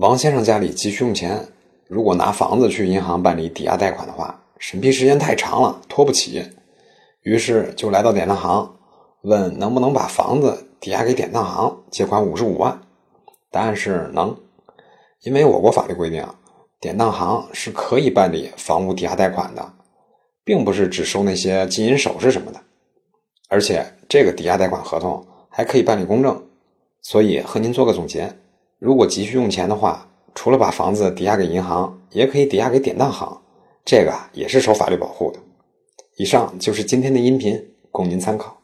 王先生家里急需用钱，如果拿房子去银行办理抵押贷款的话，审批时间太长了，拖不起。于是就来到典当行，问能不能把房子抵押给典当行，借款五十五万。答案是能，因为我国法律规定，典当行是可以办理房屋抵押贷款的，并不是只收那些金银首饰什么的。而且这个抵押贷款合同还可以办理公证。所以和您做个总结。如果急需用钱的话，除了把房子抵押给银行，也可以抵押给典当行，这个也是受法律保护的。以上就是今天的音频，供您参考。